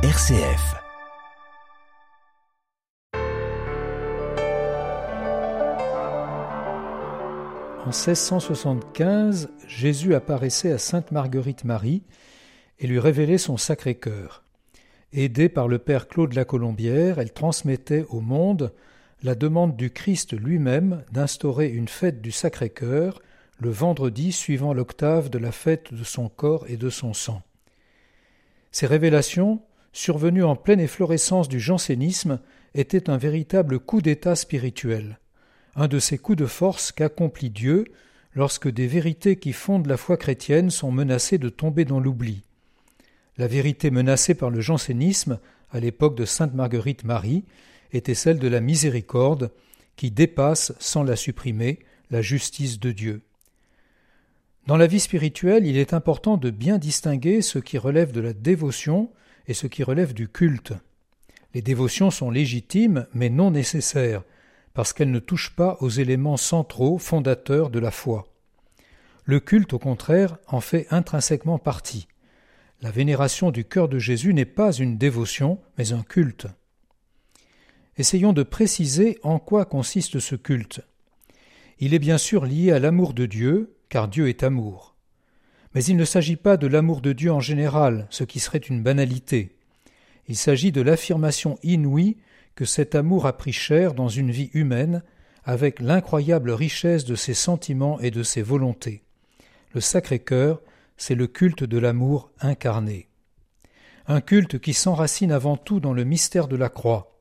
RCF. En 1675, Jésus apparaissait à Sainte Marguerite Marie et lui révélait son Sacré-Cœur. Aidée par le Père Claude la Colombière, elle transmettait au monde la demande du Christ lui-même d'instaurer une fête du Sacré-Cœur le vendredi suivant l'octave de la fête de son corps et de son sang. Ces révélations, survenues en pleine efflorescence du jansénisme, étaient un véritable coup d'état spirituel, un de ces coups de force qu'accomplit Dieu lorsque des vérités qui fondent la foi chrétienne sont menacées de tomber dans l'oubli. La vérité menacée par le jansénisme à l'époque de sainte Marguerite Marie était celle de la miséricorde qui dépasse, sans la supprimer, la justice de Dieu. Dans la vie spirituelle, il est important de bien distinguer ce qui relève de la dévotion et ce qui relève du culte. Les dévotions sont légitimes mais non nécessaires, parce qu'elles ne touchent pas aux éléments centraux fondateurs de la foi. Le culte, au contraire, en fait intrinsèquement partie. La vénération du cœur de Jésus n'est pas une dévotion, mais un culte. Essayons de préciser en quoi consiste ce culte. Il est bien sûr lié à l'amour de Dieu, car Dieu est amour. Mais il ne s'agit pas de l'amour de Dieu en général, ce qui serait une banalité. Il s'agit de l'affirmation inouïe que cet amour a pris chair dans une vie humaine, avec l'incroyable richesse de ses sentiments et de ses volontés. Le Sacré-Cœur, c'est le culte de l'amour incarné. Un culte qui s'enracine avant tout dans le mystère de la croix.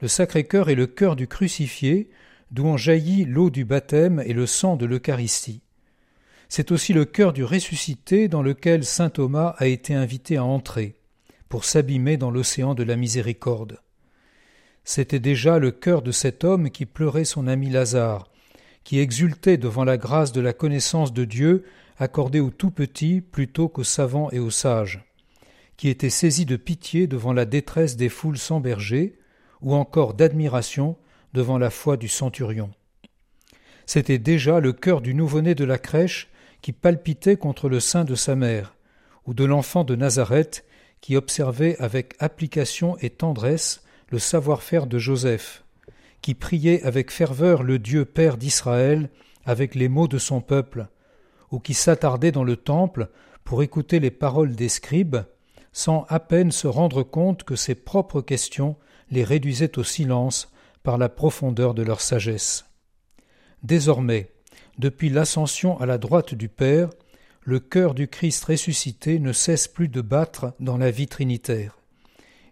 Le Sacré-Cœur est le cœur du crucifié, d'où en jaillit l'eau du baptême et le sang de l'Eucharistie. C'est aussi le cœur du ressuscité dans lequel saint Thomas a été invité à entrer, pour s'abîmer dans l'océan de la miséricorde. C'était déjà le cœur de cet homme qui pleurait son ami Lazare, qui exultait devant la grâce de la connaissance de Dieu accordée aux tout petits plutôt qu'aux savants et aux sages, qui était saisi de pitié devant la détresse des foules sans berger, ou encore d'admiration devant la foi du centurion. C'était déjà le cœur du nouveau-né de la crèche qui palpitait contre le sein de sa mère, ou de l'enfant de Nazareth qui observait avec application et tendresse le savoir-faire de Joseph, qui priait avec ferveur le Dieu Père d'Israël avec les mots de son peuple, ou qui s'attardait dans le temple pour écouter les paroles des scribes, sans à peine se rendre compte que ses propres questions les réduisaient au silence par la profondeur de leur sagesse. Désormais, depuis l'ascension à la droite du Père, le cœur du Christ ressuscité ne cesse plus de battre dans la vie trinitaire.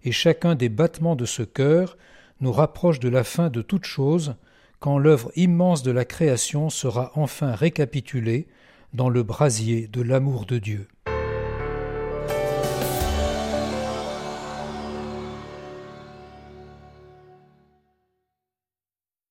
Et chacun des battements de ce cœur nous rapproche de la fin de toute chose, quand l'œuvre immense de la création sera enfin récapitulée dans le brasier de l'amour de Dieu.